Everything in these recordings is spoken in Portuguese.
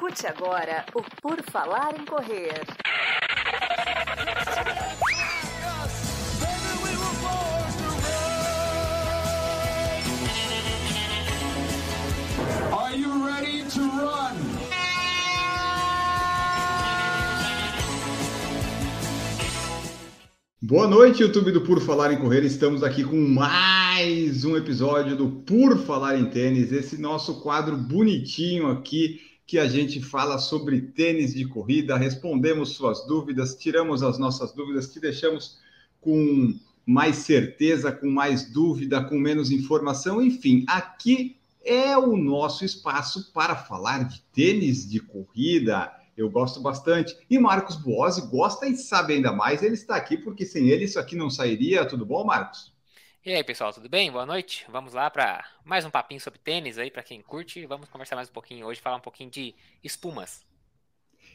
Escute agora o Por Falar em Correr. Are you ready to run? Boa noite, YouTube do Por Falar em Correr. Estamos aqui com mais um episódio do Por Falar em Tênis, esse nosso quadro bonitinho aqui que a gente fala sobre tênis de corrida, respondemos suas dúvidas, tiramos as nossas dúvidas, que deixamos com mais certeza, com mais dúvida, com menos informação, enfim, aqui é o nosso espaço para falar de tênis de corrida. Eu gosto bastante. E Marcos Boazzi gosta e sabe ainda mais. Ele está aqui porque sem ele isso aqui não sairia. Tudo bom, Marcos? E aí, pessoal, tudo bem? Boa noite. Vamos lá para mais um papinho sobre tênis aí para quem curte. Vamos conversar mais um pouquinho hoje, falar um pouquinho de espumas.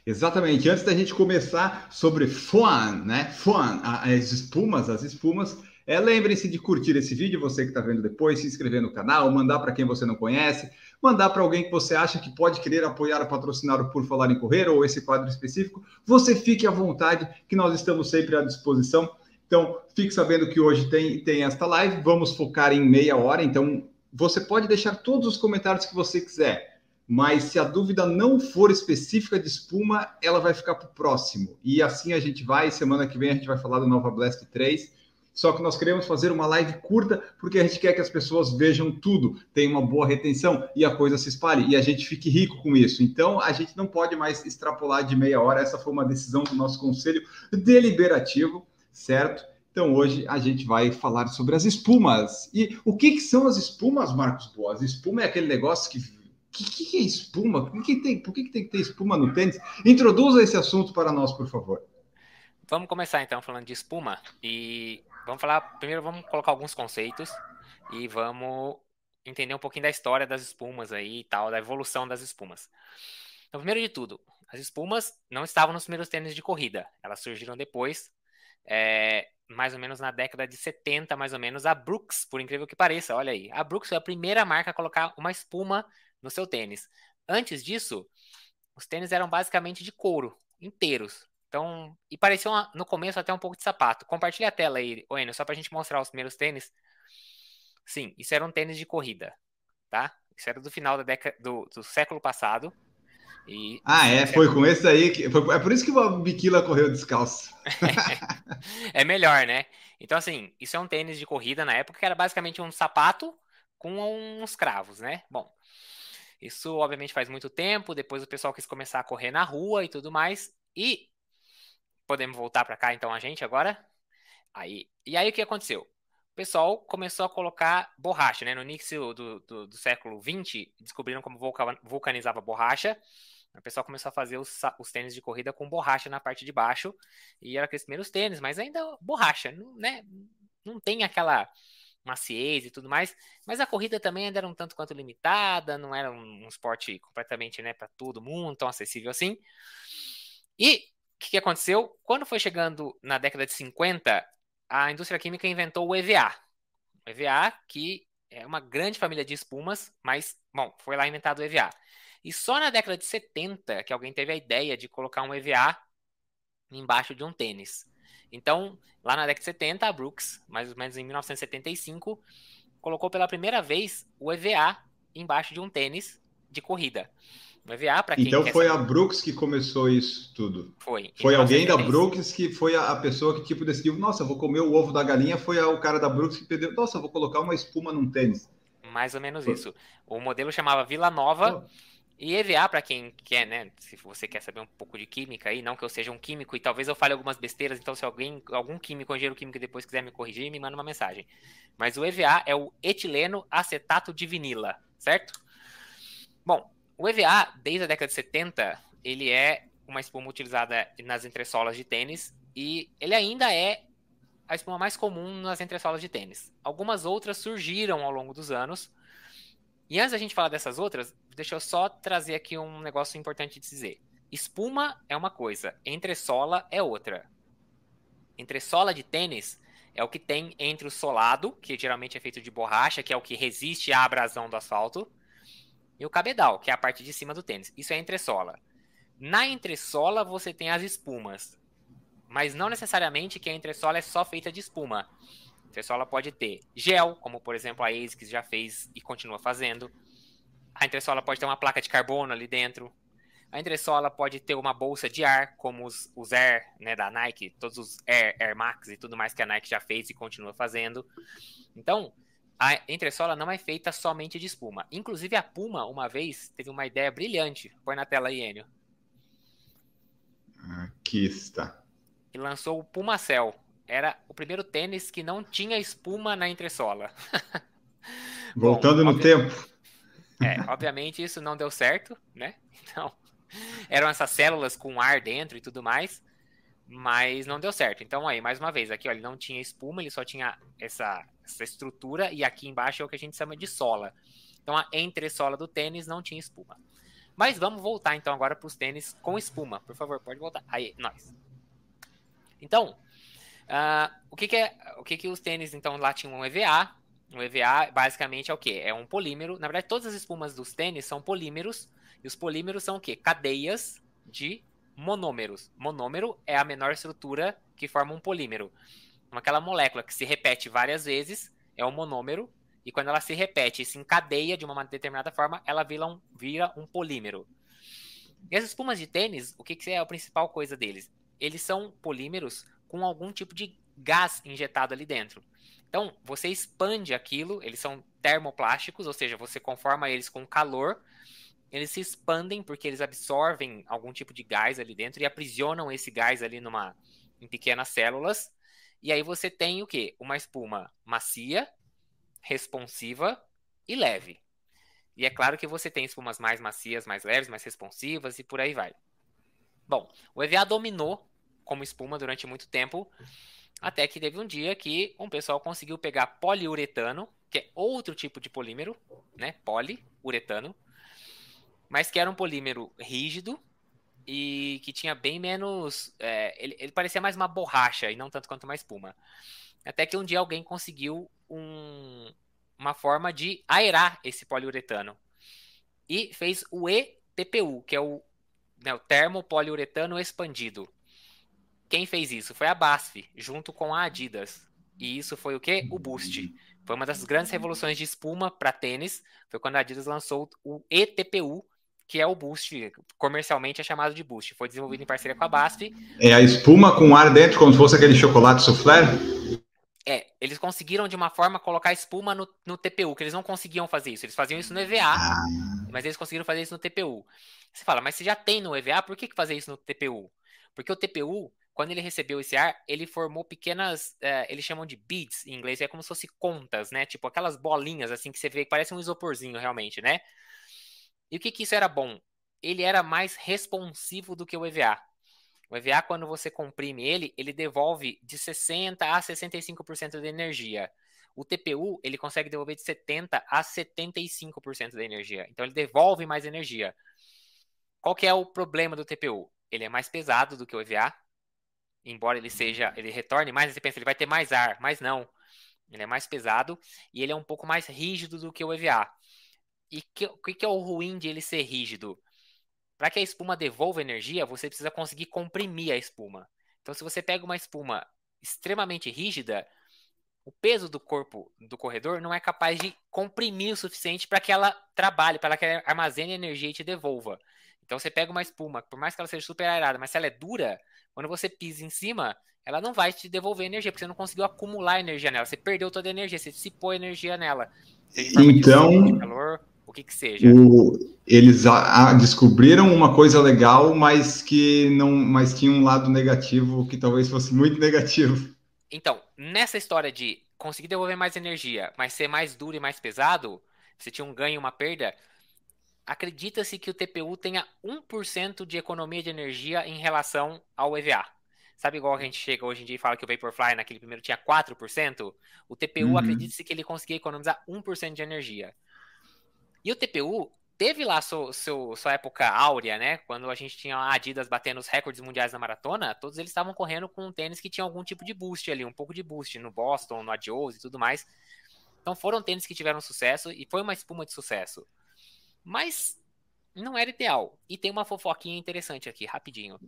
Exatamente. Antes da gente começar sobre fun, né? Fun, as espumas, as espumas. É, Lembrem-se de curtir esse vídeo, você que está vendo depois, se inscrever no canal, mandar para quem você não conhece, mandar para alguém que você acha que pode querer apoiar o Por Falar em Correr ou esse quadro específico. Você fique à vontade, que nós estamos sempre à disposição. Então, fique sabendo que hoje tem, tem esta live, vamos focar em meia hora, então você pode deixar todos os comentários que você quiser, mas se a dúvida não for específica de espuma, ela vai ficar para o próximo. E assim a gente vai, semana que vem a gente vai falar do Nova Blast 3, só que nós queremos fazer uma live curta porque a gente quer que as pessoas vejam tudo, tenha uma boa retenção e a coisa se espalhe e a gente fique rico com isso. Então a gente não pode mais extrapolar de meia hora. Essa foi uma decisão do nosso conselho deliberativo, certo? Então hoje a gente vai falar sobre as espumas. E o que, que são as espumas, Marcos Boas? Espuma é aquele negócio que. O que, que, é espuma? Por, que, tem, por que, que tem que ter espuma no tênis? Introduza esse assunto para nós, por favor. Vamos começar então falando de espuma e vamos falar primeiro vamos colocar alguns conceitos e vamos entender um pouquinho da história das espumas aí e tal, da evolução das espumas. Então, primeiro de tudo, as espumas não estavam nos primeiros tênis de corrida, elas surgiram depois, é, mais ou menos na década de 70, mais ou menos, a Brooks, por incrível que pareça, olha aí, a Brooks foi a primeira marca a colocar uma espuma no seu tênis. Antes disso, os tênis eram basicamente de couro, inteiros. Então, e parecia no começo até um pouco de sapato. Compartilha a tela aí, Enio, só pra gente mostrar os primeiros tênis. Sim, isso era um tênis de corrida, tá? Isso era do final da década do, do século passado. E ah, é? Foi com esse aí que. Foi, é por isso que o Biquila correu descalço. é melhor, né? Então, assim, isso é um tênis de corrida na época que era basicamente um sapato com uns cravos, né? Bom, isso obviamente faz muito tempo. Depois o pessoal quis começar a correr na rua e tudo mais. E podemos voltar para cá então a gente agora? Aí, e aí o que aconteceu? O pessoal começou a colocar borracha, né? No início do, do, do século XX, descobriram como vulcanizava borracha. O pessoal começou a fazer os, os, tênis de corrida com borracha na parte de baixo. E era aqueles primeiros tênis, mas ainda borracha, não, né? Não tem aquela maciez e tudo mais. Mas a corrida também ainda era um tanto quanto limitada, não era um, um esporte completamente, né, para todo mundo, tão acessível assim. E o que, que aconteceu? Quando foi chegando na década de 50, a indústria química inventou o EVA. O EVA, que é uma grande família de espumas, mas, bom, foi lá inventado o EVA. E só na década de 70 que alguém teve a ideia de colocar um EVA embaixo de um tênis. Então, lá na década de 70, a Brooks, mais ou menos em 1975, colocou pela primeira vez o EVA embaixo de um tênis de corrida. O EVA, para quem Então foi saber... a Brooks que começou isso tudo. Foi. Foi alguém da Brooks que foi a, pessoa que tipo decidiu, nossa, vou comer o ovo da galinha, foi o cara da Brooks que pediu, nossa, vou colocar uma espuma num tênis. Mais ou menos foi. isso. O modelo chamava Vila Nova. Oh. E EVA, para quem quer, né? Se você quer saber um pouco de química aí, não que eu seja um químico e talvez eu fale algumas besteiras, então se alguém, algum químico, engenheiro químico depois quiser me corrigir, me manda uma mensagem. Mas o EVA é o etileno acetato de vinila, certo? Bom, o EVA, desde a década de 70, ele é uma espuma utilizada nas entressolas de tênis e ele ainda é a espuma mais comum nas entressolas de tênis. Algumas outras surgiram ao longo dos anos. E antes da gente falar dessas outras, deixa eu só trazer aqui um negócio importante de dizer. Espuma é uma coisa, entressola é outra. Entressola de tênis é o que tem entre o solado, que geralmente é feito de borracha, que é o que resiste à abrasão do asfalto, e o cabedal, que é a parte de cima do tênis. Isso é entressola. Na entressola você tem as espumas, mas não necessariamente que a entressola é só feita de espuma. A entressola pode ter gel, como por exemplo a ASICS já fez e continua fazendo. A entressola pode ter uma placa de carbono ali dentro. A entressola pode ter uma bolsa de ar, como os, os Air né, da Nike, todos os Air, Air Max e tudo mais que a Nike já fez e continua fazendo. Então, a entressola não é feita somente de espuma. Inclusive, a Puma, uma vez, teve uma ideia brilhante. Põe na tela aí, Enio. Aqui está. E lançou o Puma Cell. Era o primeiro tênis que não tinha espuma na entressola. Voltando Bom, no tempo. É, obviamente isso não deu certo, né? Então, eram essas células com ar dentro e tudo mais mas não deu certo. Então aí, mais uma vez, aqui ele não tinha espuma, ele só tinha essa, essa estrutura e aqui embaixo é o que a gente chama de sola. Então a entressola do tênis não tinha espuma. Mas vamos voltar então agora para os tênis com espuma. Por favor, pode voltar. Aí, nós. Então, uh, o que, que é, o que que os tênis então lá tinham um EVA? O EVA basicamente é o que? É um polímero. Na verdade, todas as espumas dos tênis são polímeros. E os polímeros são o quê? Cadeias de monômeros. Monômero é a menor estrutura que forma um polímero. Então, aquela molécula que se repete várias vezes é o monômero, e quando ela se repete e se encadeia de uma determinada forma, ela vira um, vira um polímero. E as espumas de tênis, o que, que é a principal coisa deles? Eles são polímeros com algum tipo de gás injetado ali dentro. Então, você expande aquilo, eles são termoplásticos, ou seja, você conforma eles com calor eles se expandem porque eles absorvem algum tipo de gás ali dentro e aprisionam esse gás ali numa, em pequenas células. E aí você tem o quê? Uma espuma macia, responsiva e leve. E é claro que você tem espumas mais macias, mais leves, mais responsivas e por aí vai. Bom, o EVA dominou como espuma durante muito tempo, até que teve um dia que um pessoal conseguiu pegar poliuretano, que é outro tipo de polímero, né? Poliuretano, mas que era um polímero rígido e que tinha bem menos. É, ele, ele, parecia mais uma borracha e não tanto quanto uma espuma. Até que um dia alguém conseguiu um, uma forma de aerar esse poliuretano e fez o ETPU, que é o, né, o termopoliuretano expandido. Quem fez isso? Foi a BASF, junto com a Adidas. E isso foi o que? O Boost. Foi uma das grandes revoluções de espuma para tênis. Foi quando a Adidas lançou o ETPU, que é o Boost, comercialmente é chamado de Boost. Foi desenvolvido em parceria com a BASF. É a espuma com ar dentro, como se fosse aquele chocolate soufflé? É, eles conseguiram de uma forma colocar espuma no, no TPU, que eles não conseguiam fazer isso. Eles faziam isso no EVA, ah. mas eles conseguiram fazer isso no TPU. Você fala, mas se já tem no EVA, por que, que fazer isso no TPU? Porque o TPU, quando ele recebeu esse ar, ele formou pequenas, é, eles chamam de beads em inglês, é como se fosse contas, né? Tipo aquelas bolinhas assim que você vê que parece um isoporzinho realmente, né? E o que, que isso era bom? Ele era mais responsivo do que o EVA. O EVA, quando você comprime ele, ele devolve de 60% a 65% da energia. O TPU, ele consegue devolver de 70% a 75% da energia. Então, ele devolve mais energia. Qual que é o problema do TPU? Ele é mais pesado do que o EVA. Embora ele seja, ele retorne mais, você pensa, ele vai ter mais ar, mas não. Ele é mais pesado e ele é um pouco mais rígido do que o EVA. E o que, que é o ruim de ele ser rígido? Para que a espuma devolva energia, você precisa conseguir comprimir a espuma. Então, se você pega uma espuma extremamente rígida, o peso do corpo do corredor não é capaz de comprimir o suficiente para que ela trabalhe, para que ela armazene energia e te devolva. Então você pega uma espuma, por mais que ela seja super aerada, mas se ela é dura, quando você pisa em cima, ela não vai te devolver energia, porque você não conseguiu acumular energia nela. Você perdeu toda a energia, você dissipou a energia nela. então, de calor, o que que seja. O, eles a, a, descobriram uma coisa legal, mas que não, mas tinha um lado negativo que talvez fosse muito negativo. Então, nessa história de conseguir devolver mais energia, mas ser mais duro e mais pesado, você tinha um ganho e uma perda, acredita-se que o TPU tenha 1% de economia de energia em relação ao EVA. Sabe igual a gente chega hoje em dia e fala que o Vaporfly naquele primeiro tinha 4%? O TPU uhum. acredita-se que ele conseguia economizar 1% de energia. E o TPU teve lá seu, seu, sua época áurea, né? Quando a gente tinha a Adidas batendo os recordes mundiais na maratona, todos eles estavam correndo com um tênis que tinha algum tipo de boost ali, um pouco de boost no Boston, no Adios e tudo mais. Então foram tênis que tiveram sucesso e foi uma espuma de sucesso. Mas não era ideal. E tem uma fofoquinha interessante aqui, rapidinho.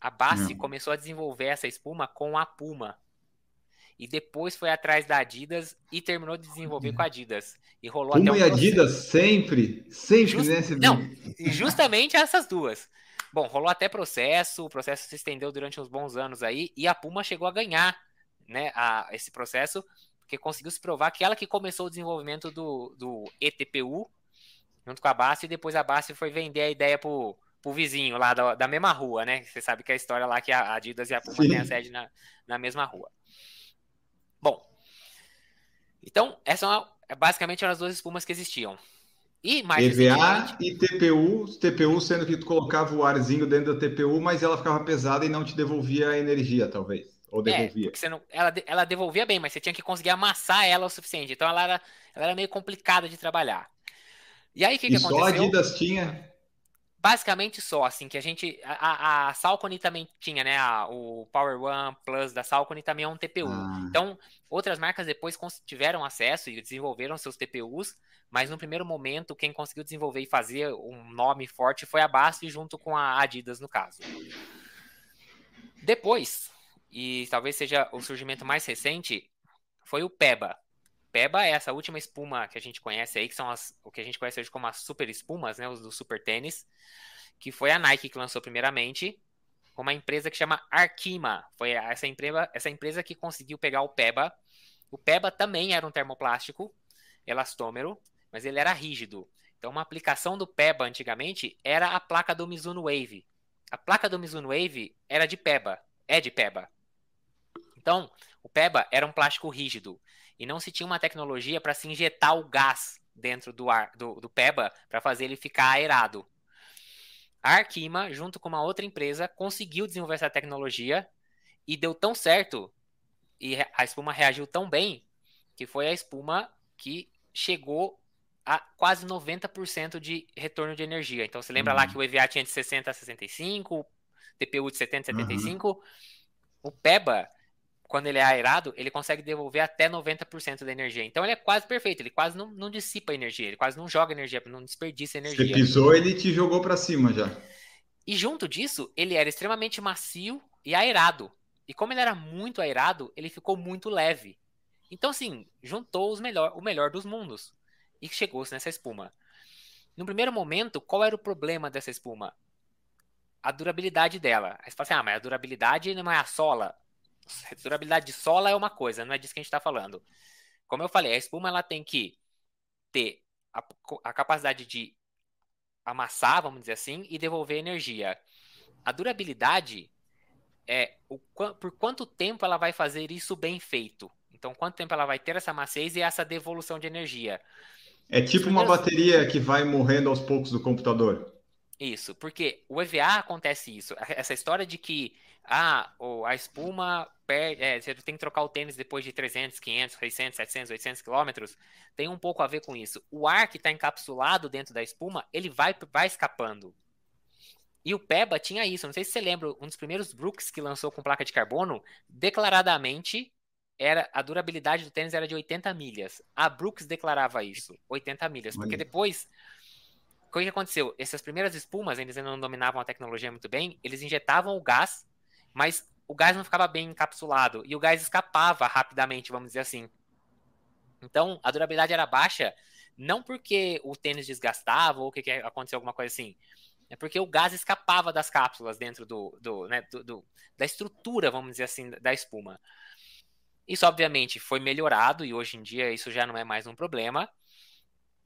A Bassi começou a desenvolver essa espuma com a Puma. E depois foi atrás da Adidas e terminou de desenvolver com a Adidas. E rolou Puma até um e Adidas sempre, sempre, Just... né? Você Não, justamente essas duas. Bom, rolou até processo, o processo se estendeu durante uns bons anos aí, e a Puma chegou a ganhar né, a, esse processo, porque conseguiu se provar que ela que começou o desenvolvimento do, do ETPU, junto com a Bassi, e depois a Bassi foi vender a ideia pro, pro vizinho lá da, da mesma rua, né? Você sabe que é a história lá que a Adidas e a Puma têm a sede na, na mesma rua. Bom, então, essas são a- basicamente eram as duas espumas que existiam. E mais EVA e TPU, TPU sendo que tu colocava o arzinho dentro da TPU, mas ela ficava pesada e não te devolvia a energia, talvez. Ou É, devolvia. você não, ela, ela devolvia bem, mas você tinha que conseguir amassar ela o suficiente. Então ela era, ela era meio complicada de trabalhar. E aí o que, que e só a aconteceu? Adidas tinha. Basicamente só, assim, que a gente. A, a- Salcone também tinha, né? a- o Power One Plus da Salcone também é um TPU. Ah, Então, outras marcas depois tiveram acesso e desenvolveram seus TPUs, mas no primeiro momento, quem conseguiu desenvolver e fazer um nome forte foi a Basti junto com a Adidas, no caso. Depois, e talvez seja o surgimento mais recente, foi o PEBA. PEBA é essa última espuma que a gente conhece aí, que são as, o que a gente conhece hoje como as super espumas, né, os do super tênis, que foi a Nike que lançou primeiramente, com uma empresa que chama Arkima. Foi essa empresa, essa empresa que conseguiu pegar o PEBA. O PEBA também era um termoplástico elastômero, mas ele era rígido. Então, uma aplicação do PEBA antigamente era a placa do Mizuno Wave. A placa do Mizuno Wave era de PEBA, é de PEBA. Então, o PEBA era um plástico rígido e não se tinha uma tecnologia para se injetar o gás dentro do ar do, do PEBA para fazer ele ficar aerado. A Arkima, junto com uma outra empresa, conseguiu desenvolver essa tecnologia e deu tão certo e a espuma reagiu tão bem que foi a espuma que chegou a quase 90% de retorno de energia. Então você lembra lá Uhum. que o EVA tinha de 60 a 65, o TPU de 70 a 75, o PEBA quando ele é aerado, ele consegue devolver até 90% da energia. Então ele é quase perfeito, ele quase não, não dissipa energia, ele quase não joga energia, não desperdiça Você energia. pisou, ele te jogou pra cima já. E junto disso, ele era extremamente macio e aerado. E como ele era muito aerado, ele ficou muito leve. Então, assim, juntou os melhor, o melhor dos mundos. E chegou-se nessa espuma. No primeiro momento, qual era o problema dessa espuma? A durabilidade dela. Aí você fala assim, ah, mas a durabilidade não é a sola. Durabilidade de sola é uma coisa, não é disso que a gente está falando. Como eu falei, a espuma ela tem que ter a, a capacidade de amassar, vamos dizer assim, e devolver energia. A durabilidade é o, por quanto tempo ela vai fazer isso bem feito. Então, quanto tempo ela vai ter essa maciez e essa devolução de energia. É tipo uma bateria que vai morrendo aos poucos do computador. Isso, porque o EVA acontece isso. Essa história de que ah, a espuma perde, é, você tem que trocar o tênis depois de 300, 500, 600, 700, 800 quilômetros, tem um pouco a ver com isso. O ar que está encapsulado dentro da espuma, ele vai, vai escapando. E o PEBA tinha isso. Não sei se você lembra, um dos primeiros Brooks que lançou com placa de carbono, declaradamente era a durabilidade do tênis era de 80 milhas. A Brooks declarava isso, 80 milhas, porque depois o que aconteceu? Essas primeiras espumas, eles ainda não dominavam a tecnologia muito bem, eles injetavam o gás, mas o gás não ficava bem encapsulado e o gás escapava rapidamente, vamos dizer assim. Então, a durabilidade era baixa, não porque o tênis desgastava ou que, que aconteceu alguma coisa assim, é porque o gás escapava das cápsulas dentro do, do, né, do- do- da estrutura, vamos dizer assim, da espuma. Isso, obviamente, foi melhorado e hoje em dia isso já não é mais um problema.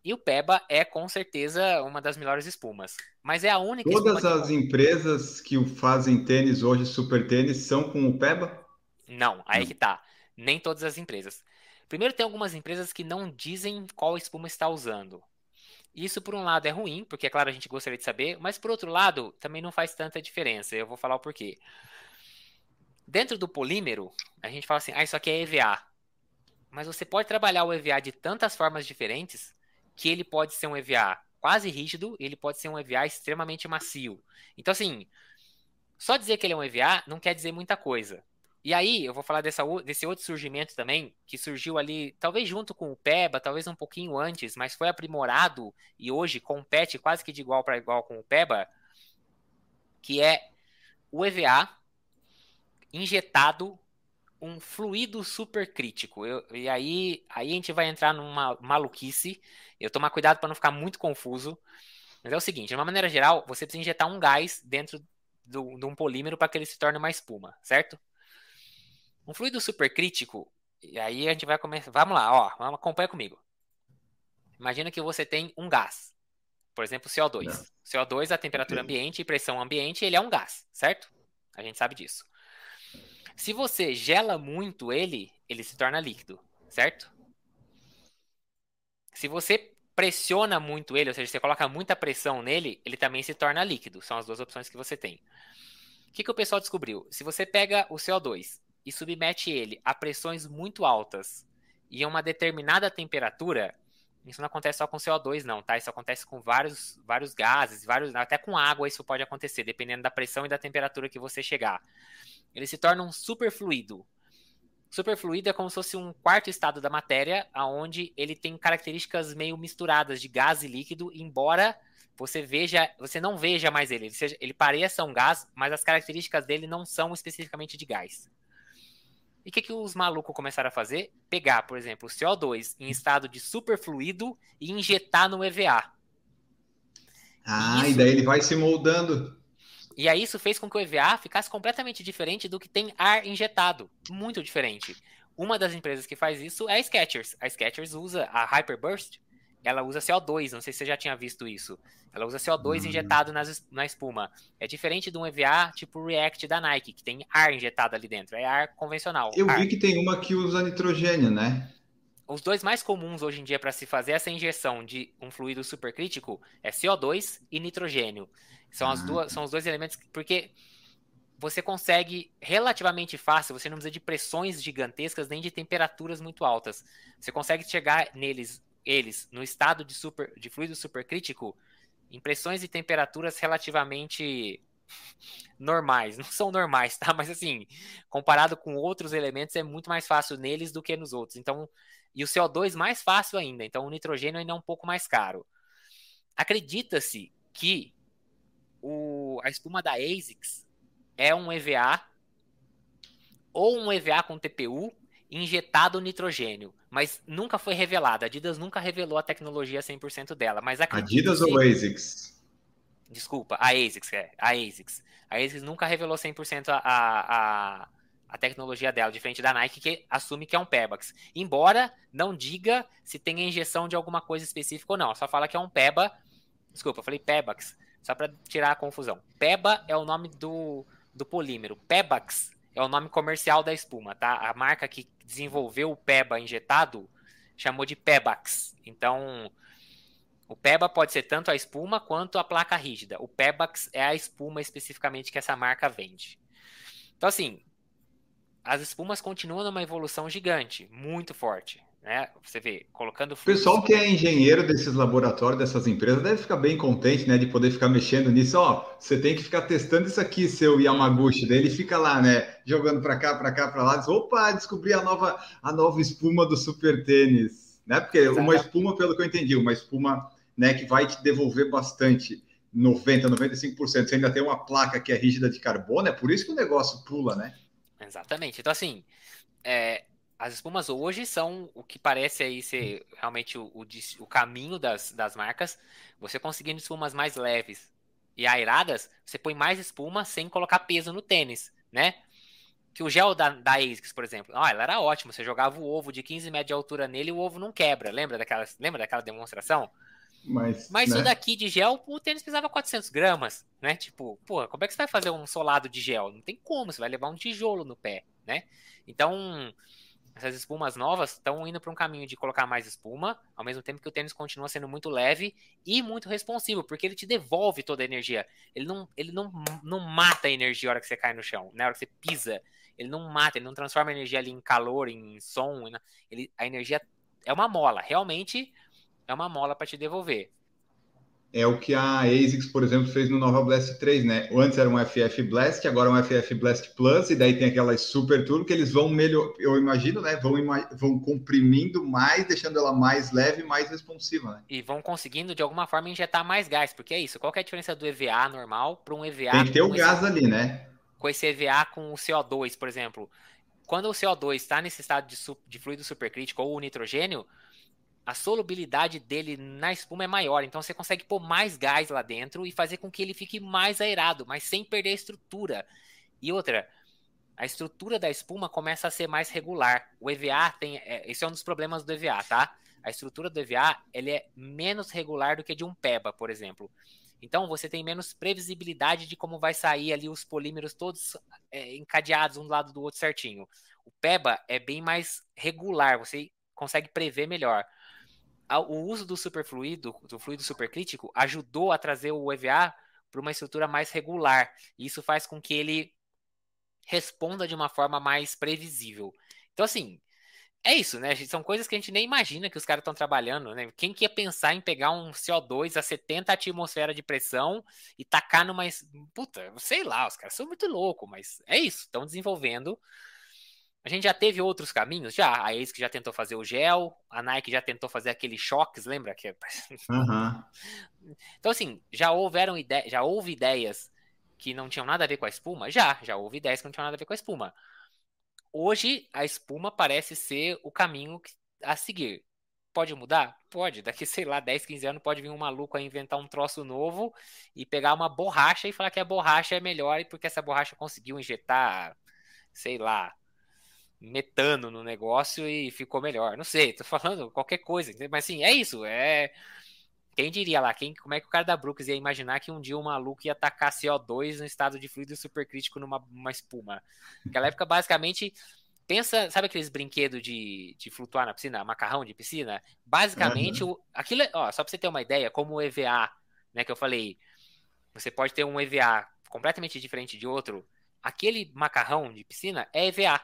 E o PEBA é com certeza uma das melhores espumas. Mas é a única Todas as que... empresas que o fazem tênis hoje, super tênis, são com o PEBA? Não, aí que tá. Nem todas as empresas. Primeiro, tem algumas empresas que não dizem qual espuma está usando. Isso, por um lado, é ruim, porque, é claro, a gente gostaria de saber, mas, por outro lado, também não faz tanta diferença. Eu vou falar o porquê. Dentro do polímero, a gente fala assim, ah, isso aqui é EVA. Mas você pode trabalhar o EVA de tantas formas diferentes que ele pode ser um EVA quase rígido ele pode ser um EVA extremamente macio. Então, assim, só dizer que ele é um EVA não quer dizer muita coisa. E aí, eu vou falar dessa, desse outro surgimento também, que surgiu ali, talvez junto com o PEBA, talvez um pouquinho antes, mas foi aprimorado e hoje compete quase que de igual para igual com o PEBA, que é o EVA injetado um fluido supercrítico. Eu, e aí, aí a gente vai entrar numa maluquice. Eu tomar cuidado para não ficar muito confuso. Mas é o seguinte, de uma maneira geral, você precisa injetar um gás dentro do, de um polímero para que ele se torne uma espuma, certo? Um fluido supercrítico, e aí a gente vai começar. Vamos lá, ó, acompanha comigo. Imagina que você tem um gás, por exemplo, CO2. Não. CO2, a temperatura ambiente e pressão ambiente, ele é um gás, certo? A gente sabe disso. Se você gela muito ele, ele se torna líquido, certo? Se você pressiona muito ele, ou seja, você coloca muita pressão nele, ele também se torna líquido. São as duas opções que você tem. O que, que o pessoal descobriu? Se você pega o CO2 e submete ele a pressões muito altas e a uma determinada temperatura, isso não acontece só com CO2, não, tá? Isso acontece com vários, vários gases, vários, até com água isso pode acontecer, dependendo da pressão e da temperatura que você chegar. Ele se torna um superfluido. Superfluido é como se fosse um quarto estado da matéria, aonde ele tem características meio misturadas de gás e líquido, embora você veja, você não veja mais ele. Ele, seja, ele pareça um gás, mas as características dele não são especificamente de gás. E o que, que os malucos começaram a fazer? Pegar, por exemplo, o CO2 em estado de superfluido e injetar no EVA. Ah, isso... e daí ele vai se moldando. E aí isso fez com que o EVA ficasse completamente diferente do que tem ar injetado. Muito diferente. Uma das empresas que faz isso é a Skechers. A Skechers usa a Hyperburst ela usa CO2, não sei se você já tinha visto isso. Ela usa CO2 hum. injetado nas, na espuma. É diferente de um EVA tipo React da Nike, que tem ar injetado ali dentro. É ar convencional. Eu ar. vi que tem uma que usa nitrogênio, né? Os dois mais comuns hoje em dia para se fazer essa injeção de um fluido supercrítico é CO2 e nitrogênio. São, as ah. duas, são os dois elementos, porque você consegue relativamente fácil, você não precisa de pressões gigantescas nem de temperaturas muito altas. Você consegue chegar neles eles no estado de, super, de fluido supercrítico em pressões e temperaturas relativamente normais. Não são normais, tá? Mas assim, comparado com outros elementos, é muito mais fácil neles do que nos outros. Então, e o CO2 mais fácil ainda. Então, o nitrogênio ainda é um pouco mais caro. Acredita-se que o, a espuma da ASICS é um EVA ou um EVA com TPU injetado nitrogênio, mas nunca foi revelado. A Adidas nunca revelou a tecnologia 100% dela, mas Adidas ou ASICS? Desculpa, a ASICS, é, a ASICS. A ASICS nunca revelou 100% a, a, a tecnologia dela, diferente da Nike, que assume que é um Pebax. Embora não diga se tem a injeção de alguma coisa específica ou não, só fala que é um Peba. Desculpa, eu falei Pebax, só para tirar a confusão. Peba é o nome do, do polímero. Pebax é o nome comercial da espuma, tá? A marca que desenvolveu o PEBA injetado chamou de Pebax. Então, o PEBA pode ser tanto a espuma quanto a placa rígida. O Pebax é a espuma especificamente que essa marca vende. Então, assim, as espumas continuam numa evolução gigante, muito forte. Né? Você vê, colocando. O pessoal que é engenheiro desses laboratórios, dessas empresas, deve ficar bem contente, né? De poder ficar mexendo nisso. Ó, você tem que ficar testando isso aqui, seu Yamaguchi. Daí ele fica lá, né? Jogando para cá, para cá, para lá. Diz, Opa, descobri a nova, a nova espuma do super tênis. Né? Porque Exato. uma espuma, pelo que eu entendi, uma espuma né, que vai te devolver bastante. 90, 95%. Você ainda tem uma placa que é rígida de carbono, é por isso que o negócio pula, né? Exatamente. Então, assim, é, as espumas hoje são o que parece aí ser realmente o, o, o, caminho das, das marcas. Você conseguindo espumas mais leves e aeradas, você põe mais espuma sem colocar peso no tênis, né? Que o gel da, da ASICS, por exemplo, ah, ela era ótima. Você jogava o ovo de 15 metros de altura nele e o ovo não quebra. Lembra daquela, lembra daquela demonstração? Mas, Mas né? isso daqui de gel, o tênis precisava 400 gramas, né? Tipo, pô, como é que você vai fazer um solado de gel? Não tem como, você vai levar um tijolo no pé, né? Então, essas espumas novas estão indo para um caminho de colocar mais espuma, ao mesmo tempo que o tênis continua sendo muito leve e muito responsivo, porque ele te devolve toda a energia. Ele não, ele não, não mata a energia na hora que você cai no chão, né? na hora que você pisa. Ele não mata, ele não transforma a energia ali em calor, em som. Ele, a energia é uma mola, realmente é uma mola para te devolver. é o que a ASICS, por exemplo, fez no Nova Blast 3, né? Antes era um FF Blast, agora é um FF Blast Plus, e daí tem aquelas Super Turbo que eles vão melhor, eu imagino, né? Vão, vão comprimindo mais, deixando ela mais leve, mais responsiva, né? E vão conseguindo de alguma forma injetar mais gás, porque é isso. Qual é a diferença do EVA normal para um EVA? Tem que ter o gás esse, ali, né? Com esse EVA com o CO2, por exemplo. Quando o CO2 está nesse estado de, de fluido supercrítico ou o nitrogênio, a solubilidade dele na espuma é maior, então você consegue pôr mais gás lá dentro e fazer com que ele fique mais aerado, mas sem perder a estrutura. E outra, a estrutura da espuma começa a ser mais regular. O EVA tem, é, esse é um dos problemas do EVA, tá? A estrutura do EVA ele é menos regular do que de um PEBA, por exemplo. Então você tem menos previsibilidade de como vai sair ali os polímeros todos é, encadeados um do lado do outro certinho. O PEBA é bem mais regular, você consegue prever melhor o uso do superfluido, do fluido supercrítico, ajudou a trazer o EVA para uma estrutura mais regular. E isso faz com que ele responda de uma forma mais previsível. Então, assim, é isso, né? São coisas que a gente nem imagina que os caras estão trabalhando, né? Quem que ia pensar em pegar um CO2 a 70 atmosfera de pressão e tacar numa. Puta, sei lá, os caras são muito loucos, mas é isso. Estão desenvolvendo a gente já teve outros caminhos, já. A ASIC já tentou fazer o gel, a Nike já tentou fazer aqueles choques, lembra? Que... Uhum. Então, assim, já houveram ide... já houve ideias que não tinham nada a ver com a espuma? Já, já houve ideias que não tinham nada a ver com a espuma. Hoje, a espuma parece ser o caminho a seguir. Pode mudar? Pode. Daqui, sei lá, 10, 15 anos pode vir um maluco a inventar um troço novo e pegar uma borracha e falar que a borracha é melhor porque essa borracha conseguiu injetar, sei lá, metano no negócio e ficou melhor. Não sei, tô falando qualquer coisa, mas assim, é isso, é quem diria lá, quem, como é que o cara da Brooks ia imaginar que um dia um maluco ia atacar CO2 no estado de fluido supercrítico numa uma espuma? Naquela época, basicamente, pensa, sabe aqueles brinquedos de, de flutuar na piscina, macarrão de piscina? Basicamente, uhum. o, aquilo, é, ó, só para você ter uma ideia, como o EVA, né, que eu falei, você pode ter um EVA completamente diferente de outro, aquele macarrão de piscina é EVA.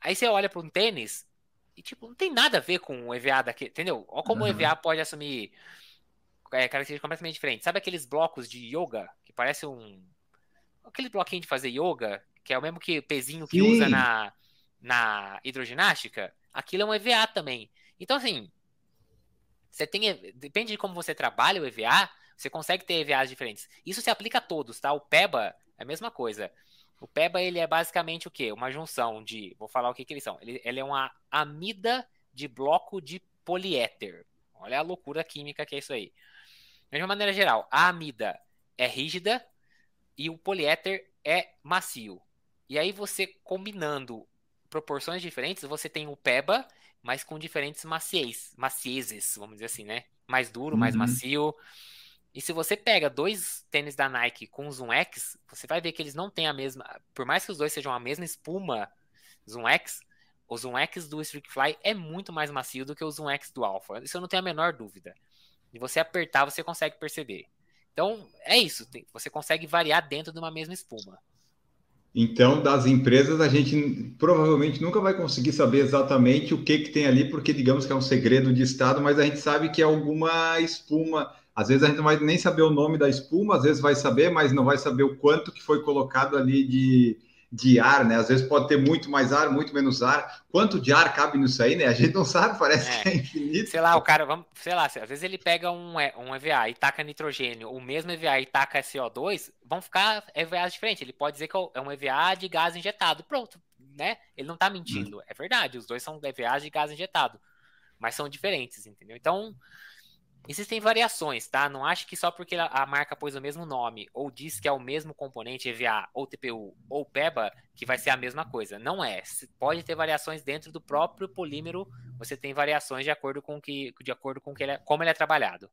Aí você olha para um tênis e, tipo, não tem nada a ver com o EVA daqui, entendeu? Olha como uhum. o EVA pode assumir é, características completamente diferentes. Sabe aqueles blocos de yoga que parece um. Aquele bloquinho de fazer yoga, que é o mesmo que pezinho que Sim. usa na, na hidroginástica? Aquilo é um EVA também. Então, assim, você tem. Depende de como você trabalha o EVA, você consegue ter EVAs diferentes. Isso se aplica a todos, tá? O PEBA é a mesma coisa. O PEBA ele é basicamente o quê? Uma junção de, vou falar o que, que eles são. Ele, ele é uma amida de bloco de poliéter. Olha a loucura química que é isso aí. De uma maneira geral, a amida é rígida e o poliéter é macio. E aí você combinando proporções diferentes, você tem o PEBA, mas com diferentes maciez, maciezes, vamos dizer assim, né? Mais duro, uhum. mais macio. E se você pega dois tênis da Nike com Zoom X, você vai ver que eles não têm a mesma. Por mais que os dois sejam a mesma espuma Zoom X, o Zoom X do Fly é muito mais macio do que o Zoom X do Alpha. Isso eu não tenho a menor dúvida. E você apertar, você consegue perceber. Então, é isso. Você consegue variar dentro de uma mesma espuma. Então, das empresas, a gente provavelmente nunca vai conseguir saber exatamente o que, que tem ali, porque digamos que é um segredo de Estado, mas a gente sabe que é alguma espuma às vezes a gente não vai nem saber o nome da espuma, às vezes vai saber, mas não vai saber o quanto que foi colocado ali de, de ar, né? Às vezes pode ter muito mais ar, muito menos ar. Quanto de ar cabe nisso aí, né? A gente não sabe, parece é. que é infinito. Sei lá, o cara, vamos, sei lá, às vezes ele pega um, um EVA e taca nitrogênio, o mesmo EVA e taca CO2, vão ficar EVAs diferentes. Ele pode dizer que é um EVA de gás injetado. Pronto, né? Ele não tá mentindo. Hum. É verdade, os dois são EVAs de gás injetado. Mas são diferentes, entendeu? Então, Existem variações, tá? Não acho que só porque a marca pôs o mesmo nome ou diz que é o mesmo componente EVA ou TPU ou PEBA que vai ser a mesma coisa. Não é. Pode ter variações dentro do próprio polímero. Você tem variações de acordo com que, de acordo com que ele é, como ele é trabalhado.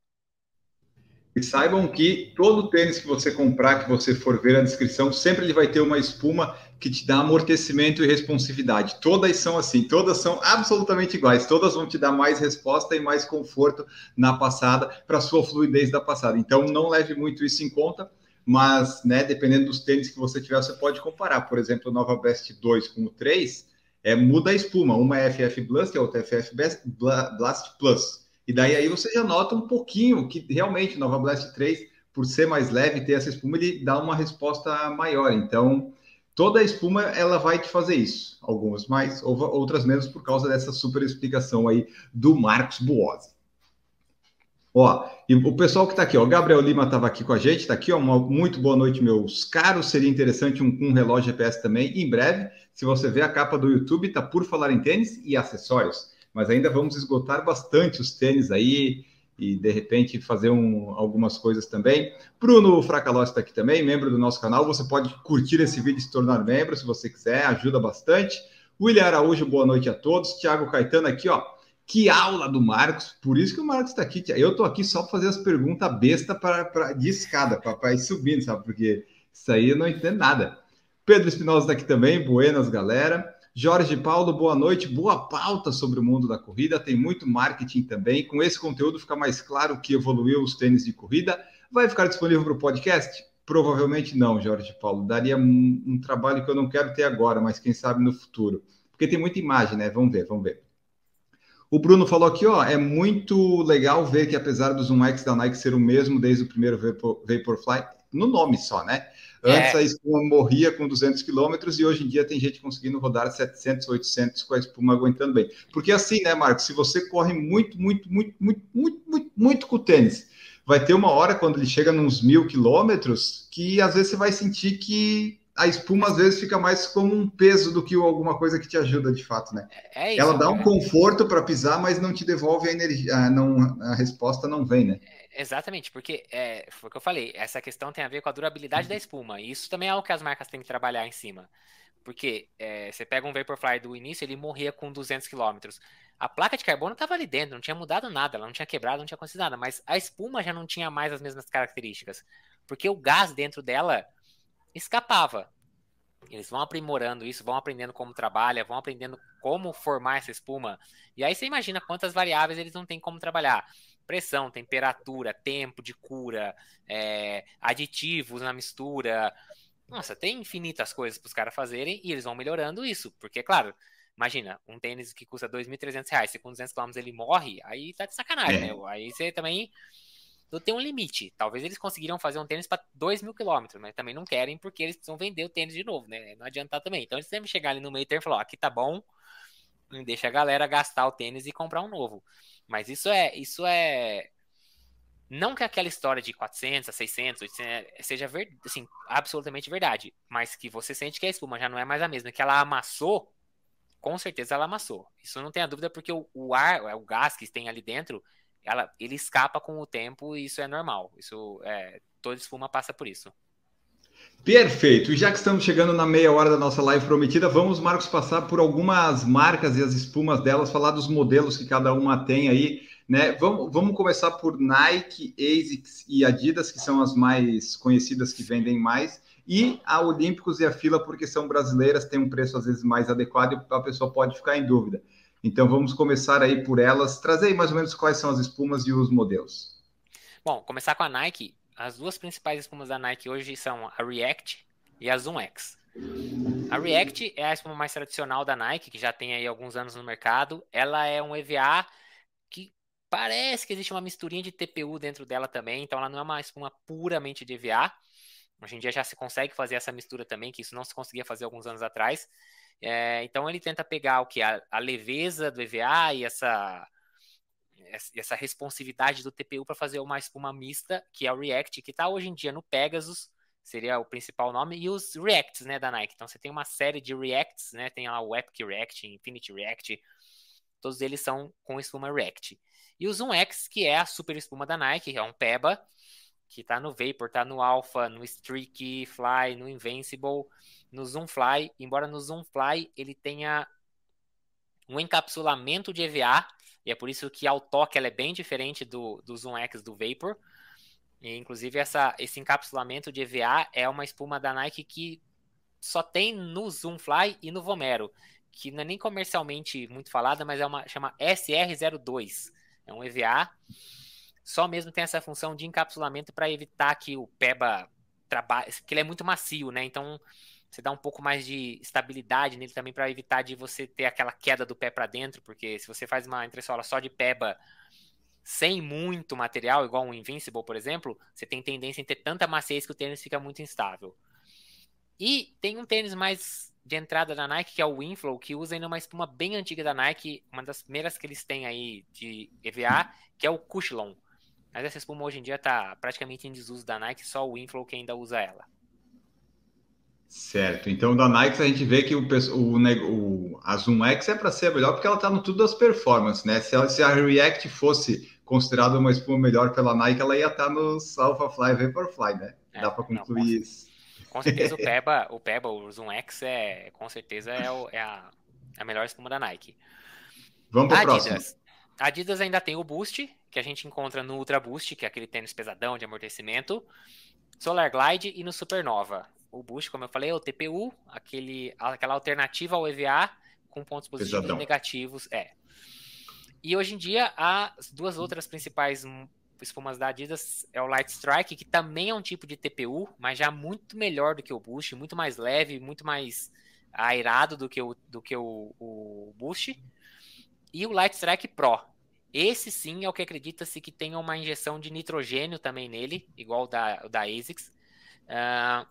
E saibam que todo tênis que você comprar, que você for ver a descrição, sempre ele vai ter uma espuma que te dá amortecimento e responsividade. Todas são assim, todas são absolutamente iguais, todas vão te dar mais resposta e mais conforto na passada para sua fluidez da passada. Então não leve muito isso em conta, mas, né, dependendo dos tênis que você tiver, você pode comparar. Por exemplo, o Nova Best 2 com o 3, é, muda a espuma. Uma é FF Blast e a outra é FF Blast Plus. E daí aí você já nota um pouquinho que realmente Nova Blast 3, por ser mais leve, ter essa espuma, ele dá uma resposta maior. Então, toda a espuma ela vai te fazer isso. Algumas mais, outras menos, por causa dessa super explicação aí do Marcos Buozzi. Ó, e o pessoal que está aqui, ó, Gabriel Lima estava aqui com a gente, está aqui, ó, uma muito boa noite, meus caros. Seria interessante um, um relógio GPS também, em breve. Se você ver a capa do YouTube, tá por falar em tênis e acessórios. Mas ainda vamos esgotar bastante os tênis aí e de repente fazer um, algumas coisas também. Bruno Fracalossi está aqui também, membro do nosso canal. Você pode curtir esse vídeo e se tornar membro se você quiser, ajuda bastante. William Araújo, boa noite a todos. Tiago Caetano aqui, ó. Que aula do Marcos, por isso que o Marcos está aqui. Eu estou aqui só para fazer as perguntas besta pra, pra, de escada, para ir subindo, sabe? Porque isso aí eu não entendo nada. Pedro Espinosa está aqui também, buenas, galera. Jorge Paulo, boa noite. Boa pauta sobre o mundo da corrida, tem muito marketing também. Com esse conteúdo fica mais claro que evoluiu os tênis de corrida. Vai ficar disponível para o podcast? Provavelmente não, Jorge Paulo. Daria um, um trabalho que eu não quero ter agora, mas quem sabe no futuro. Porque tem muita imagem, né? Vamos ver, vamos ver. O Bruno falou aqui, ó, é muito legal ver que apesar do Zoom X da Nike ser o mesmo desde o primeiro Vapor, Vaporfly, no nome só, né? Antes é. a espuma morria com 200 quilômetros e hoje em dia tem gente conseguindo rodar 700, 800 com a espuma aguentando bem. Porque assim, né, Marcos, se você corre muito, muito, muito, muito, muito, muito, muito com o tênis, vai ter uma hora quando ele chega nos mil quilômetros que às vezes você vai sentir que a espuma às vezes fica mais como um peso do que alguma coisa que te ajuda de fato, né? É isso, Ela dá um conforto para pisar, mas não te devolve a energia, não, a resposta não vem, né? É, exatamente, porque é, foi o que eu falei, essa questão tem a ver com a durabilidade da espuma, e isso também é algo que as marcas têm que trabalhar em cima. Porque é, você pega um Vaporfly do início, ele morria com 200 km. A placa de carbono estava ali dentro, não tinha mudado nada, ela não tinha quebrado, não tinha acontecido nada, mas a espuma já não tinha mais as mesmas características. Porque o gás dentro dela escapava. Eles vão aprimorando isso, vão aprendendo como trabalha, vão aprendendo como formar essa espuma. E aí você imagina quantas variáveis eles não têm como trabalhar. Pressão, temperatura, tempo de cura, é, aditivos na mistura. Nossa, tem infinitas coisas para os caras fazerem e eles vão melhorando isso. Porque, claro, imagina, um tênis que custa R$ 2.300, se com 200 km ele morre, aí tá de sacanagem, é. né? Aí você também então tem um limite. Talvez eles conseguiriam fazer um tênis para 2 mil quilômetros, mas também não querem porque eles precisam vender o tênis de novo, né? Não adiantar também. Então eles sempre chegar ali no meio termo e falar: aqui tá bom, deixa a galera gastar o tênis e comprar um novo. Mas isso é. Isso é. Não que aquela história de 400, 600, 800 seja ver, assim, absolutamente verdade, mas que você sente que a espuma já não é mais a mesma, que ela amassou, com certeza ela amassou. Isso não tem a dúvida, porque o, o ar, o gás que tem ali dentro, ela, ele escapa com o tempo e isso é normal. Isso é, toda espuma passa por isso. Perfeito. E já que estamos chegando na meia hora da nossa live prometida, vamos, Marcos, passar por algumas marcas e as espumas delas, falar dos modelos que cada uma tem aí, né? Vamos, vamos começar por Nike, ASICS e Adidas, que são as mais conhecidas que vendem mais, e a Olímpicos e a Fila, porque são brasileiras, tem um preço às vezes mais adequado e a pessoa pode ficar em dúvida. Então vamos começar aí por elas. Trazer aí mais ou menos quais são as espumas e os modelos. Bom, começar com a Nike. As duas principais espumas da Nike hoje são a React e a Zoom X. A React é a espuma mais tradicional da Nike, que já tem aí alguns anos no mercado. Ela é um EVA que parece que existe uma misturinha de TPU dentro dela também, então ela não é uma espuma puramente de EVA. Hoje em dia já se consegue fazer essa mistura também, que isso não se conseguia fazer alguns anos atrás. É, então ele tenta pegar o que a, a, leveza do EVA e essa essa responsividade do TPU para fazer uma espuma mista, que é o React, que está hoje em dia no Pegasus, seria o principal nome, e os Reacts, né, da Nike. Então você tem uma série de Reacts, né, tem lá o Epic React, Infinity React, todos eles são com espuma React. E o Zoom X, que é a super espuma da Nike, é um PEBA, que está no Vapor, está no Alpha, no Streak Fly, no Invincible, no Zoomfly, embora no Zoomfly ele tenha um encapsulamento de EVA, e é por isso que ao toque ela é bem diferente do, do Zoom X do Vapor. E, inclusive, essa, esse encapsulamento de EVA é uma espuma da Nike que só tem no Zoomfly e no Vomero, que não é nem comercialmente muito falada, mas é uma chama SR02. É um EVA, só mesmo tem essa função de encapsulamento para evitar que o PEBA trabalhe, que ele é muito macio, né? Então, você dá um pouco mais de estabilidade nele também para evitar de você ter aquela queda do pé para dentro, porque se você faz uma entressola só de peba, sem muito material, igual um Invincible, por exemplo, você tem tendência em ter tanta maciez que o tênis fica muito instável. E tem um tênis mais de entrada da Nike, que é o Winflow, que usa ainda uma espuma bem antiga da Nike, uma das primeiras que eles têm aí de EVA, que é o Cushlon. Mas essa espuma hoje em dia está praticamente em desuso da Nike, só o Winflow que ainda usa ela. Certo. Então, da Nike, a gente vê que o, o, o a Zoom X é para ser melhor porque ela está no tudo das performances, né? Se, ela, se a React fosse considerada uma espuma melhor pela Nike, ela ia estar tá nos Alpha Fly Vaporfly, né? É, Dá para concluir não, isso. Com certeza o Peba, o Peba, o Zoom X é, com certeza é, o, é a, a, melhor espuma da Nike. Vamos para o próximo. A Adidas ainda tem o Boost, que a gente encontra no Ultra Boost, que é aquele tênis pesadão de amortecimento, Solar Glide e no Supernova. O Boost, como eu falei, é o TPU, aquele, aquela alternativa ao EVA com pontos positivos pesadão. e negativos. É. E hoje em dia, as duas outras principais espumas da Adidas é o Light Strike, que também é um tipo de TPU, mas já muito melhor do que o Boost, muito mais leve, muito mais airado do que o, do que o, o Boost. E o Light Strike Pro. Esse sim é o que acredita-se que tenha uma injeção de nitrogênio também nele, igual da, da ASICS. Uh,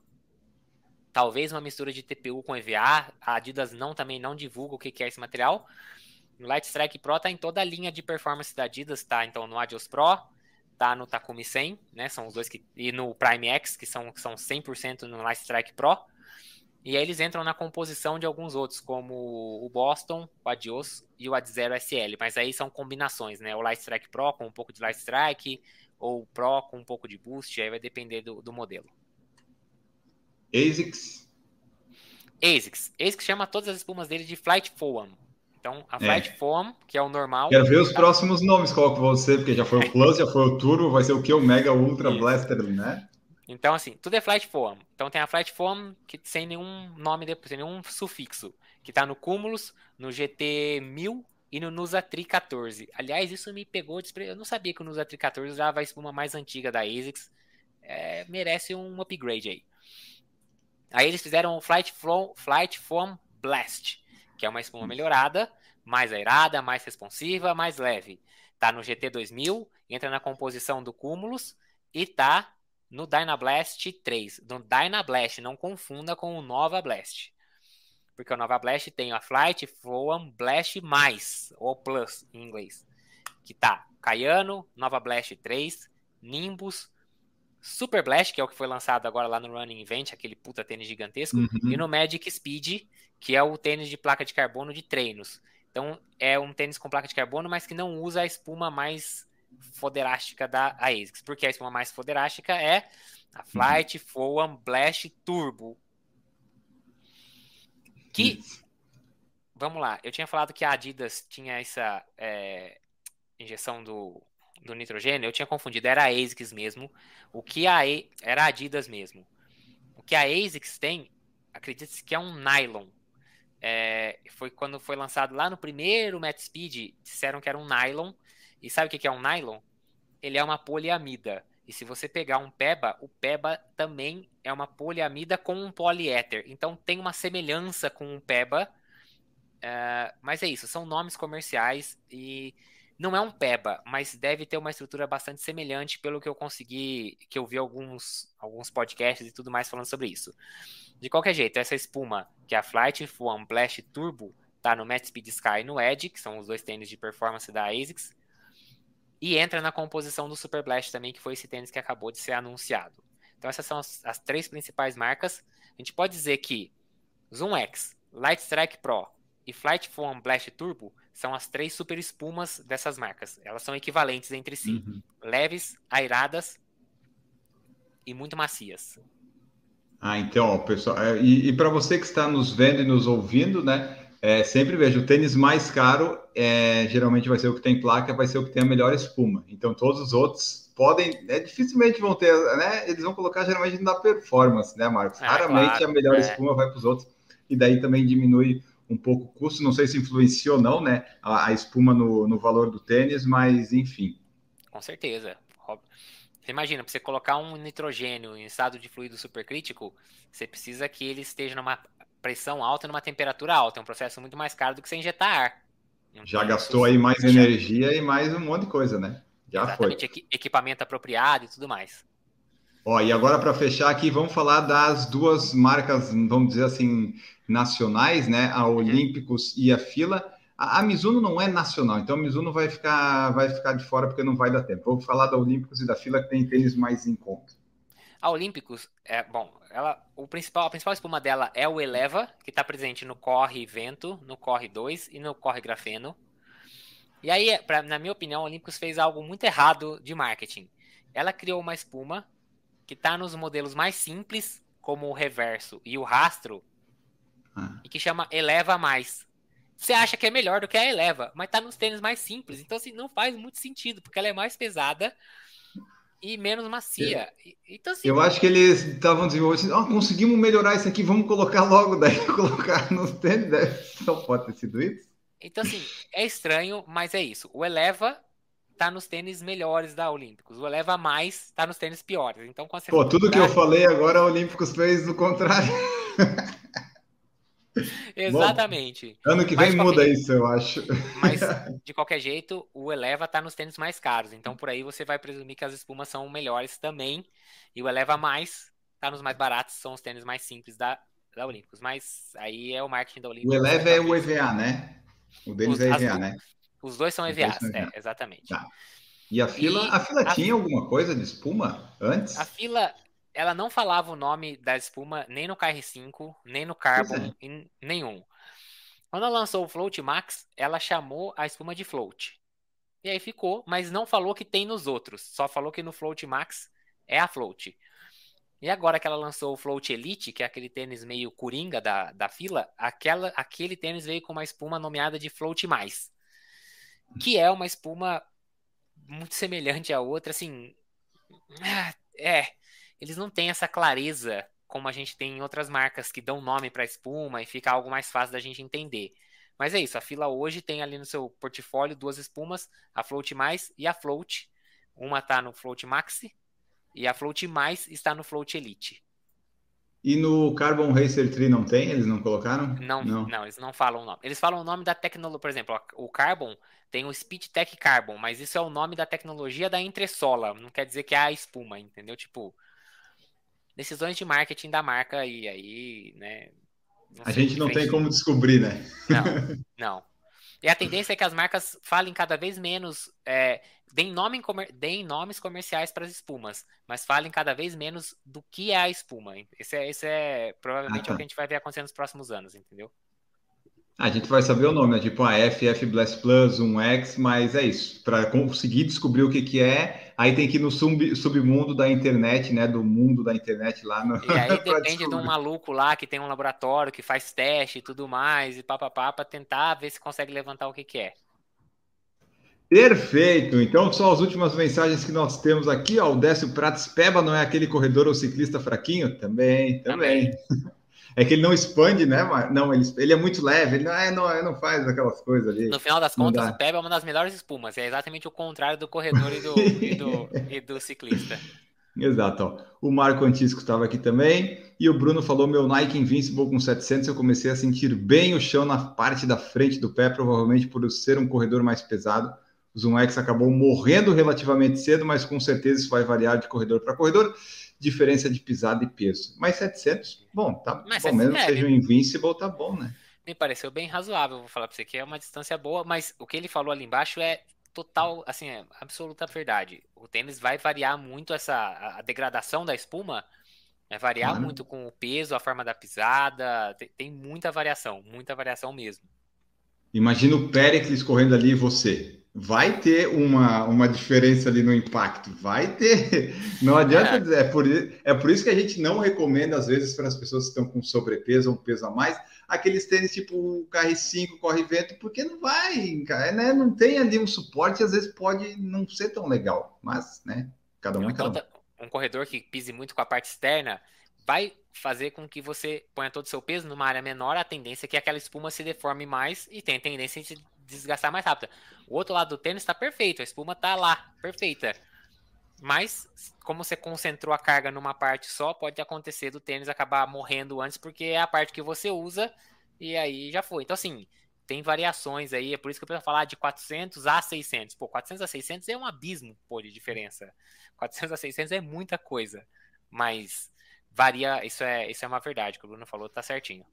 talvez uma mistura de TPU com EVA. A Adidas não também não divulga o que é esse material. O Light Strike Pro está em toda a linha de performance da Adidas, tá? Então no Adios Pro, tá no Takumi 100, né? São os dois que e no Prime X, que são, que são 100% no Light Strike Pro. E aí eles entram na composição de alguns outros, como o Boston, o Adios e o Adzero SL, mas aí são combinações, né? O Light Strike Pro com um pouco de Light Strike, ou o Pro com um pouco de Boost, aí vai depender do, do modelo. ASICS? ASICS. ASICS chama todas as espumas dele de Flight Foam. Então, a Flight é. Foam, que é o normal. Quero ver os tá... próximos nomes, qual que vão ser, porque já foi o Plus, já foi o Turbo, vai ser o que? O Mega Ultra Isso. Blaster, né? Então, assim, tudo é Flight Foam. Então tem a Flight Foam que sem nenhum nome depois, sem nenhum sufixo, que tá no Cumulus, no GT 1000 e no Nusa Tri 14. Aliás, isso me pegou. Eu não sabia que o Nusa Tri 14 usava a espuma mais antiga da ASICS. É, merece um upgrade aí. Aí eles fizeram o Flight, Flow, Flight Foam Blast, que é uma espuma melhorada, mais airada, mais responsiva, mais leve. Tá no GT 2000, entra na composição do Cumulus e tá no Dynablast 3. No Dynablast, não confunda com o Nova Blast. Porque o Nova Blast tem a Flight Foam Blast mais, ou Plus em inglês. Que tá Caiano, Nova Blast 3, Nimbus, Super Blast, que é o que foi lançado agora lá no Running Event, aquele puta tênis gigantesco, uhum. e no Magic Speed, que é o tênis de placa de carbono de treinos. Então é um tênis com placa de carbono, mas que não usa a espuma mais foderástica da ASICS. Porque a espuma mais foderástica é a uhum. Flight. Foam Blast Turbo. Que, vamos lá, eu tinha falado que a Adidas tinha essa é, injeção do, do nitrogênio, eu tinha confundido, era a ASICS mesmo. O que a era a Adidas mesmo. O que a ASICS tem, acredita-se que é um nylon. É, foi quando foi lançado lá no primeiro Met Speed, disseram que era um nylon. E sabe o que é um nylon? Ele é uma poliamida. E se você pegar um PEBA, o PEBA também é uma poliamida com um poliéter. Então tem uma semelhança com um PEBA. Uh, mas é isso, são nomes comerciais e não é um PEBA, mas deve ter uma estrutura bastante semelhante pelo que eu consegui, que eu vi alguns, alguns podcasts e tudo mais falando sobre isso. De qualquer jeito, essa espuma, que é a Flight Foam Blast Turbo, tá no Matt Speed Sky e no Edge, que são os dois tênis de performance da ASICS, e entra na composição do Super Blast também, que foi esse tênis que acabou de ser anunciado. Então essas são as, as três principais marcas. A gente pode dizer que Zoom X, Light Strike Pro e Flight Foam Blast Turbo são as três super espumas dessas marcas. Elas são equivalentes entre si. Uhum. Leves, airadas e muito macias. Ah, então, pessoal, é, e, e para você que está nos vendo e nos ouvindo, né? É, sempre vejo o tênis mais caro, é, geralmente vai ser o que tem placa, vai ser o que tem a melhor espuma. Então, todos os outros podem, é, dificilmente vão ter, né? Eles vão colocar geralmente na performance, né, Marcos? É, Raramente claro, a melhor é. espuma vai para os outros, e daí também diminui um pouco o custo. Não sei se influencia ou não, né? A, a espuma no, no valor do tênis, mas enfim. Com certeza. Você imagina, para você colocar um nitrogênio em estado de fluido supercrítico, você precisa que ele esteja numa pressão alta numa temperatura alta. É um processo muito mais caro do que você injetar ar. Já gastou aí mais energia e mais um monte de coisa, né? Já Exatamente, foi. equipamento apropriado e tudo mais. Ó, e agora para fechar aqui, vamos falar das duas marcas, vamos dizer assim, nacionais, né? A Uhum. Olímpicos e a Fila. A, a Mizuno não é nacional, então a Mizuno vai ficar, vai ficar de fora porque não vai dar tempo. Vamos falar da Olímpicos e da Fila que tem tênis mais em conta. A Olímpicos, é, bom, ela, o principal, a principal espuma dela é o Eleva, que está presente no Corre Vento, no Corre 2 e no Corre Grafeno. E aí, pra, na minha opinião, a Olímpicos fez algo muito errado de marketing. Ela criou uma espuma que está nos modelos mais simples, como o reverso e o rastro, Ah. e que chama Eleva Mais. Você acha que é melhor do que a Eleva, mas tá nos tênis mais simples. Então, assim, não faz muito sentido, porque ela é mais pesada e menos macia. E- Então, assim, Eu acho que eles estavam desenvolvendo assim, "Ah, conseguimos melhorar isso aqui, vamos colocar logo, daí colocar nos tênis, né? Só pode ter sido isso. Então, assim, é estranho, mas é isso. O Eleva tá nos tênis melhores da Olímpicos. O Eleva Mais tá nos tênis piores. Então, quando você Pô, tudo que eu falei agora, a Olímpicos fez do contrário. Exatamente. Ano que Mas vem qualquer muda jeito. isso, eu acho. Mas, de qualquer jeito, o Eleva tá nos tênis mais caros. Então, por aí você vai presumir que as espumas são melhores também. E o Eleva Mais tá nos mais baratos, são os tênis mais simples da, da Olímpicos. Mas aí é o marketing da O Olímpicos. Eleve é o. EVA, né? O deles Os- é as EVA, du- né? Os dois são Os dois EVAs, são é, EVA. exatamente. Tá. E a fila, E a fila a- tinha alguma coisa de espuma antes? A fila, ela não falava o nome da espuma nem no KR5, nem no Carbon, em nenhum. Quando ela lançou o Float Max, ela chamou a espuma de Float. E aí ficou, mas não falou que tem nos outros. Só falou que no Float Max é a Float. E agora que ela lançou o Float Elite, que é aquele tênis meio coringa da, da fila, aquela, aquele tênis veio com uma espuma nomeada de Float Mais. Que é uma espuma muito semelhante à outra, assim. ah, É, eles não têm essa clareza como a gente tem em outras marcas que dão nome para espuma e fica algo mais fácil da gente entender. Mas é isso, a fila hoje tem ali no seu portfólio duas espumas, a Float Mais e a Float. Uma tá no Float Maxi e a Float Mais está no Float Elite. E no Carbon Racer 3 não tem? Eles não colocaram? Não, não, eles não falam o nome. Eles falam o nome da tecnologia, por exemplo, o Carbon tem o Speed Tech Carbon, mas isso é o nome da tecnologia da entressola, não quer dizer que é a espuma, entendeu? Tipo, decisões de marketing da marca e aí, né? A gente não tem como descobrir, né? Não, não. E a tendência é que as marcas falem cada vez menos, é, deem, nome deem nomes comerciais para as espumas, mas falem cada vez menos do que é a espuma. Esse é, esse é provavelmente Ah, tá. o que a gente vai ver acontecer nos próximos anos, entendeu? A gente vai saber o nome, né? Tipo a FF Blast Plus, um X, mas é isso. Para conseguir descobrir o que, que é, aí tem que ir no sub, submundo da internet, né? Do mundo da internet lá no. E aí depende de um maluco lá que tem um laboratório, que faz teste e tudo mais, e papapá, para tentar ver se consegue levantar o que, que é. Perfeito! Então, só as últimas mensagens que nós temos aqui, ó. O Décio Prates Peba não é aquele corredor ou ciclista fraquinho? Também, também. É que ele não expande, né? Mar- Não, ele, ele é muito leve, ele não, é, não, não faz aquelas coisas ali. No final das contas, dá. o Peba é uma das melhores espumas. É exatamente o contrário do corredor e do, e do, e do ciclista. Exato, ó. O Marco Antisco estava aqui também. E o Bruno falou: meu Nike Invincible com 700, eu comecei a sentir bem o chão na parte da frente do pé, provavelmente por eu ser um corredor mais pesado. O Zoom X acabou morrendo relativamente cedo, mas com certeza isso vai variar de corredor para corredor. Diferença de pisada e peso. Mas 700, bom, tá Mas bom, é mesmo que seja um Invincible, tá bom, né? Me pareceu bem razoável, vou falar pra você que é uma distância boa, mas o que ele falou ali embaixo é total, assim, é absoluta verdade. O tênis vai variar muito essa a, degradação da espuma, vai variar muito com o peso, a forma da pisada, tem, tem muita variação, muita variação mesmo. Imagina o Pericles correndo ali e você. Vai ter uma, uma diferença ali no impacto, vai ter. Não adianta É. dizer. É por, é por isso que a gente não recomenda, às vezes, para as pessoas que estão com sobrepeso ou peso a mais, aqueles tênis tipo o KR5, corre vento, porque não vai, né? Não tem ali um suporte, às vezes pode não ser tão legal. Mas, né? Cada um é cada um. um corredor que pise muito com a parte externa vai fazer com que você ponha todo o seu peso numa área menor, a tendência é que aquela espuma se deforme mais e tem tendência desgastar mais rápido. O outro lado do tênis está perfeito, a espuma está lá, perfeita. Mas, como você concentrou a carga numa parte só, pode acontecer do tênis acabar morrendo antes, porque é a parte que você usa e aí já foi. Então, assim, tem variações aí, é por isso que eu preciso falar de 400 a 600. Pô, 400 a 600 é um abismo, pô, de diferença. 400 a 600 é muita coisa, mas varia, isso é, isso é uma verdade, que o Bruno falou, tá certinho.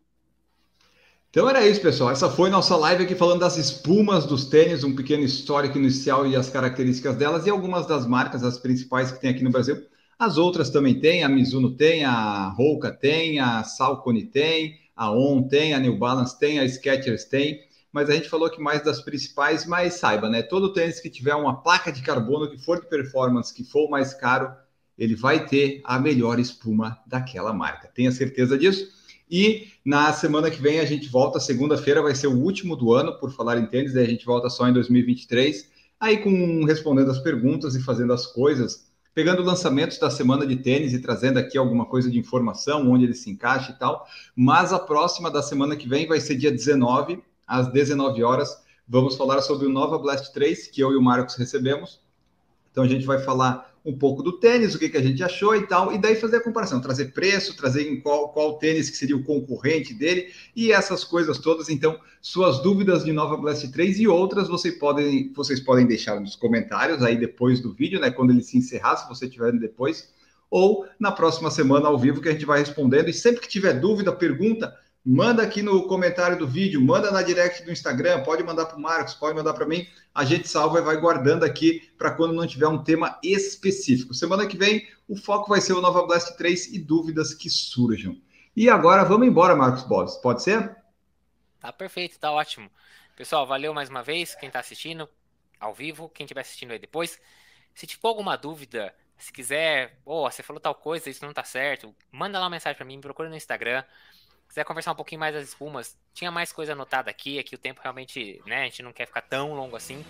Então era isso, pessoal. Essa foi nossa live aqui falando das espumas dos tênis, um pequeno histórico inicial e as características delas e algumas das marcas, as principais que tem aqui no Brasil. As outras também tem, a Mizuno tem, a Roka tem, a Salcone tem, a On tem, a New Balance tem, a Skechers tem, mas a gente falou que mais das principais, mas saiba, né? Todo tênis que tiver uma placa de carbono que for de performance, que for mais caro, ele vai ter a melhor espuma daquela marca. Tenha certeza disso. E na semana que vem a gente volta, segunda-feira vai ser o último do ano, por falar em tênis, daí a gente volta só em 2023, aí com respondendo as perguntas e fazendo as coisas, pegando lançamentos da semana de tênis e trazendo aqui alguma coisa de informação, onde ele se encaixa e tal. Mas a próxima da semana que vem vai ser dia 19, às 19 horas. Vamos falar sobre o Nova Blast 3, que eu e o Marcos recebemos. Então a gente vai falar um pouco do tênis, o que, que a gente achou e tal, e daí fazer a comparação, trazer preço, trazer em qual, qual tênis que seria o concorrente dele e essas coisas todas. Então, suas dúvidas de Nova Blast 3 e outras vocês podem, vocês podem deixar nos comentários aí depois do vídeo, né? Quando ele se encerrar, se você tiver depois, ou na próxima semana ao vivo que a gente vai respondendo. E sempre que tiver dúvida, pergunta, Manda aqui no comentário do vídeo, manda na direct do Instagram, pode mandar para o Marcos, pode mandar para mim. A gente salva e vai guardando aqui para quando não tiver um tema específico. Semana que vem, o foco vai ser o Nova Blast 3 e dúvidas que surjam. E agora vamos embora, Marcos Bobbs. Pode ser? Tá perfeito, tá ótimo. Pessoal, valeu mais uma vez. Quem está assistindo ao vivo, quem estiver assistindo aí depois. Se tiver alguma dúvida, se quiser, oh, você falou tal coisa, isso não tá certo, manda lá uma mensagem para mim, procura no Instagram quiser conversar um pouquinho mais das espumas, tinha mais coisa anotada aqui, aqui o tempo realmente, né, a gente não quer ficar tão longo assim.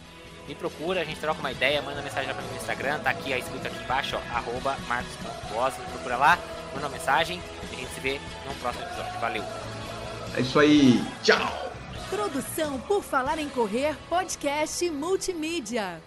Me procura, a gente troca uma ideia, manda mensagem lá pra mim no Instagram, tá aqui, a escrito aqui embaixo, ó, arroba me procura lá, manda uma mensagem e a gente se vê no próximo episódio. Valeu! É isso aí, tchau! Produção por Falar em Correr, podcast multimídia.